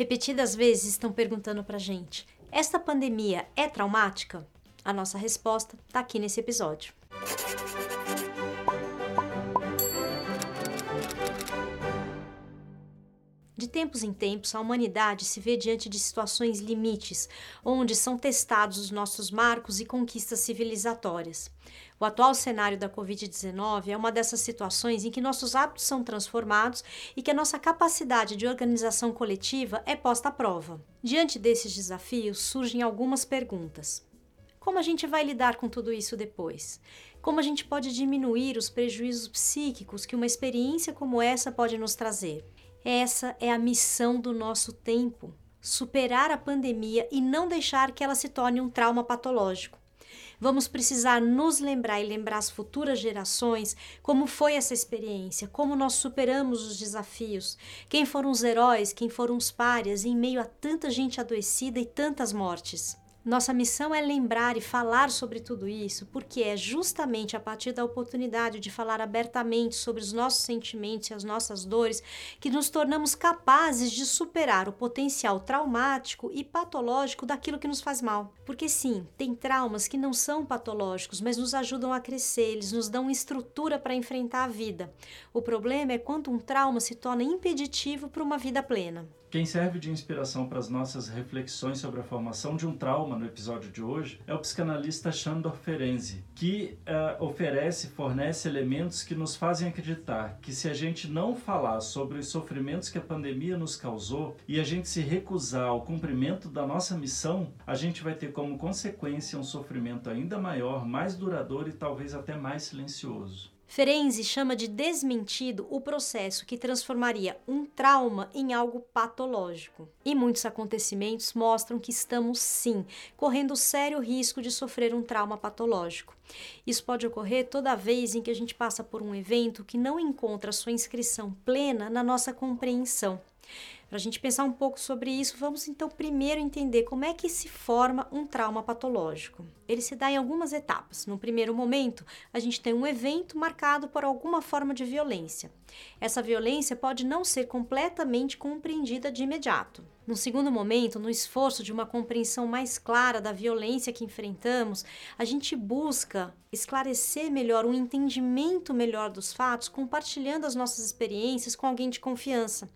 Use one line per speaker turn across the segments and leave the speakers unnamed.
Repetidas vezes estão perguntando pra gente: esta pandemia é traumática? A nossa resposta está aqui nesse episódio. Tempos em tempos, a humanidade se vê diante de situações limites, onde são testados os nossos marcos e conquistas civilizatórias. O atual cenário da Covid-19 é uma dessas situações em que nossos hábitos são transformados e que a nossa capacidade de organização coletiva é posta à prova. Diante desses desafios, surgem algumas perguntas. Como a gente vai lidar com tudo isso depois? Como a gente pode diminuir os prejuízos psíquicos que uma experiência como essa pode nos trazer? Essa é a missão do nosso tempo: superar a pandemia e não deixar que ela se torne um trauma patológico. Vamos precisar nos lembrar e lembrar as futuras gerações como foi essa experiência, como nós superamos os desafios, quem foram os heróis, quem foram os párias em meio a tanta gente adoecida e tantas mortes. Nossa missão é lembrar e falar sobre tudo isso, porque é justamente a partir da oportunidade de falar abertamente sobre os nossos sentimentos e as nossas dores que nos tornamos capazes de superar o potencial traumático e patológico daquilo que nos faz mal. Porque sim, tem traumas que não são patológicos, mas nos ajudam a crescer, eles nos dão estrutura para enfrentar a vida. O problema é quando um trauma se torna impeditivo para uma vida plena.
Quem serve de inspiração para as nossas reflexões sobre a formação de um trauma no episódio de hoje é o psicanalista Shandor Ferenczi, que uh, oferece, fornece elementos que nos fazem acreditar que se a gente não falar sobre os sofrimentos que a pandemia nos causou e a gente se recusar ao cumprimento da nossa missão, a gente vai ter como consequência um sofrimento ainda maior, mais duradouro e talvez até mais silencioso.
Ferenczi chama de desmentido o processo que transformaria um trauma em algo patológico. E muitos acontecimentos mostram que estamos, sim, correndo sério risco de sofrer um trauma patológico. Isso pode ocorrer toda vez em que a gente passa por um evento que não encontra sua inscrição plena na nossa compreensão. Para a gente pensar um pouco sobre isso, vamos então primeiro entender como é que se forma um trauma patológico. Ele se dá em algumas etapas. No primeiro momento, a gente tem um evento marcado por alguma forma de violência. Essa violência pode não ser completamente compreendida de imediato. No segundo momento, no esforço de uma compreensão mais clara da violência que enfrentamos, a gente busca esclarecer melhor, um entendimento melhor dos fatos, compartilhando as nossas experiências com alguém de confiança.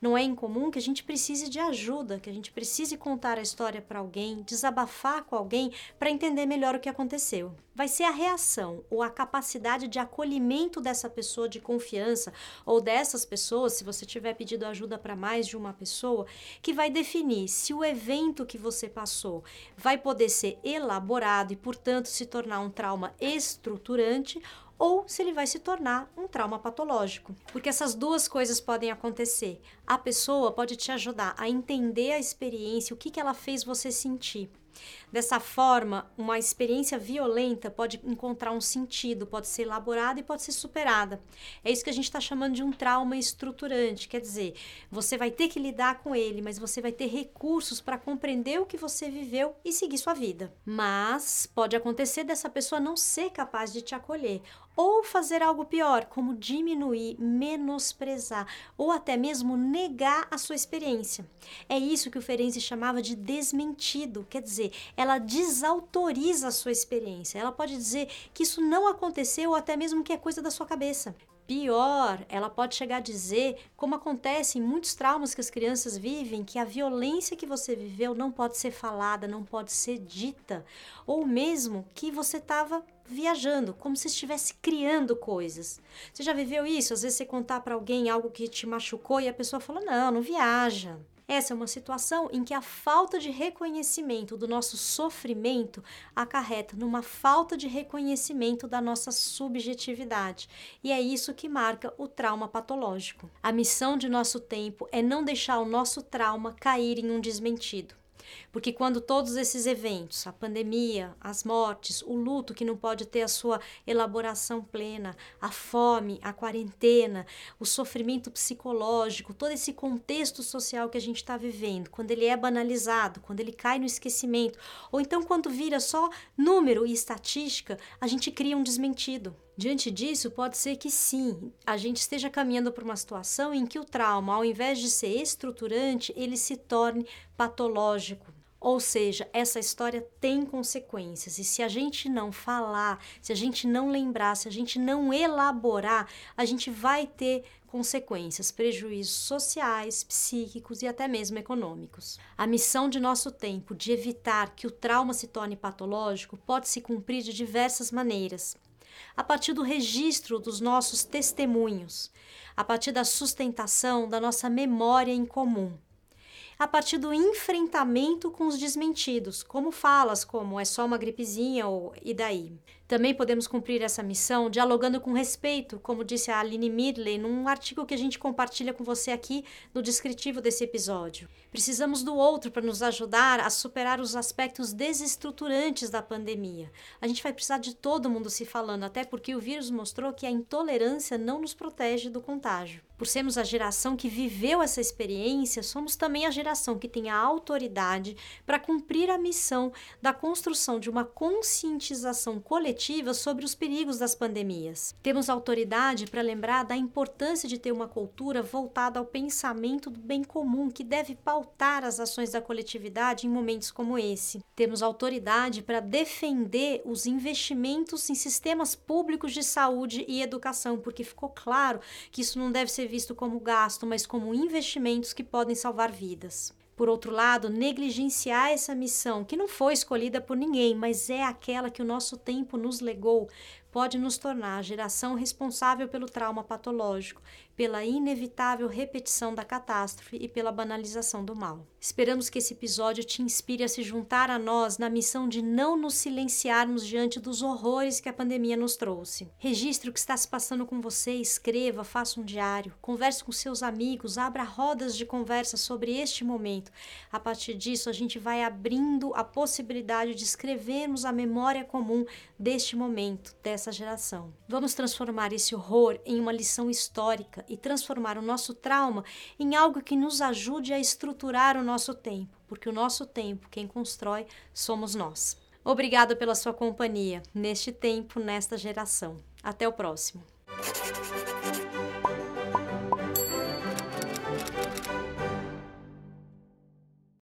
Não é incomum que a gente precise de ajuda, que a gente precise contar a história para alguém, desabafar com alguém para entender melhor o que aconteceu. Vai ser a reação ou a capacidade de acolhimento dessa pessoa de confiança ou dessas pessoas, se você tiver pedido ajuda para mais de uma pessoa, que vai definir se o evento que você passou vai poder ser elaborado e, portanto, se tornar um trauma estruturante ou se ele vai se tornar um trauma patológico. Porque essas duas coisas podem acontecer. A pessoa pode te ajudar a entender a experiência, o que, que ela fez você sentir. Dessa forma, uma experiência violenta pode encontrar um sentido, pode ser elaborada e pode ser superada. É isso que a gente está chamando de um trauma estruturante. Quer dizer, você vai ter que lidar com ele, mas você vai ter recursos para compreender o que você viveu e seguir sua vida. Mas pode acontecer dessa pessoa não ser capaz de te acolher ou fazer algo pior, como diminuir, menosprezar ou até mesmo negar a sua experiência. É isso que o Ferenczi chamava de desmentido, quer dizer, ela desautoriza a sua experiência. Ela pode dizer que isso não aconteceu ou até mesmo que é coisa da sua cabeça. Pior, ela pode chegar a dizer, como acontece em muitos traumas que as crianças vivem, que a violência que você viveu não pode ser falada, não pode ser dita, ou mesmo que você estava viajando, como se estivesse criando coisas. Você já viveu isso? Às vezes você contar para alguém algo que te machucou e a pessoa fala: "Não, não viaja". Essa é uma situação em que a falta de reconhecimento do nosso sofrimento acarreta numa falta de reconhecimento da nossa subjetividade. E é isso que marca o trauma patológico. A missão de nosso tempo é não deixar o nosso trauma cair em um desmentido. Porque quando todos esses eventos, a pandemia, as mortes, o luto que não pode ter a sua elaboração plena, a fome, a quarentena, o sofrimento psicológico, todo esse contexto social que a gente está vivendo, quando ele é banalizado, quando ele cai no esquecimento, ou então quando vira só número e estatística, a gente cria um desmentido. Diante disso, pode ser que sim, a gente esteja caminhando para uma situação em que o trauma, ao invés de ser estruturante, ele se torne patológico. Ou seja, essa história tem consequências, e se a gente não falar, se a gente não lembrar, se a gente não elaborar, a gente vai ter consequências, prejuízos sociais, psíquicos e até mesmo econômicos. A missão de nosso tempo de evitar que o trauma se torne patológico pode se cumprir de diversas maneiras. A partir do registro dos nossos testemunhos, a partir da sustentação da nossa memória em comum a partir do enfrentamento com os desmentidos, como falas como é só uma gripezinha ou e daí. Também podemos cumprir essa missão dialogando com respeito, como disse a Aline Midley num artigo que a gente compartilha com você aqui no descritivo desse episódio. Precisamos do outro para nos ajudar a superar os aspectos desestruturantes da pandemia. A gente vai precisar de todo mundo se falando, até porque o vírus mostrou que a intolerância não nos protege do contágio. Por sermos a geração que viveu essa experiência, somos também a geração que tem a autoridade para cumprir a missão da construção de uma conscientização coletiva sobre os perigos das pandemias. Temos autoridade para lembrar da importância de ter uma cultura voltada ao pensamento do bem comum que deve pautar as ações da coletividade em momentos como esse. Temos autoridade para defender os investimentos em sistemas públicos de saúde e educação, porque ficou claro que isso não deve ser visto como gasto, mas como investimentos que podem salvar vidas por outro lado, negligenciar essa missão, que não foi escolhida por ninguém, mas é aquela que o nosso tempo nos legou, pode nos tornar a geração responsável pelo trauma patológico, pela inevitável repetição da catástrofe e pela banalização do mal. Esperamos que esse episódio te inspire a se juntar a nós na missão de não nos silenciarmos diante dos horrores que a pandemia nos trouxe. Registre o que está se passando com você, escreva, faça um diário, converse com seus amigos, abra rodas de conversa sobre este momento. A partir disso, a gente vai abrindo a possibilidade de escrevermos a memória comum deste momento, dessa geração. Vamos transformar esse horror em uma lição histórica e transformar o nosso trauma em algo que nos ajude a estruturar o nosso tempo, porque o nosso tempo, quem constrói, somos nós. Obrigada pela sua companhia neste tempo, nesta geração. Até o próximo.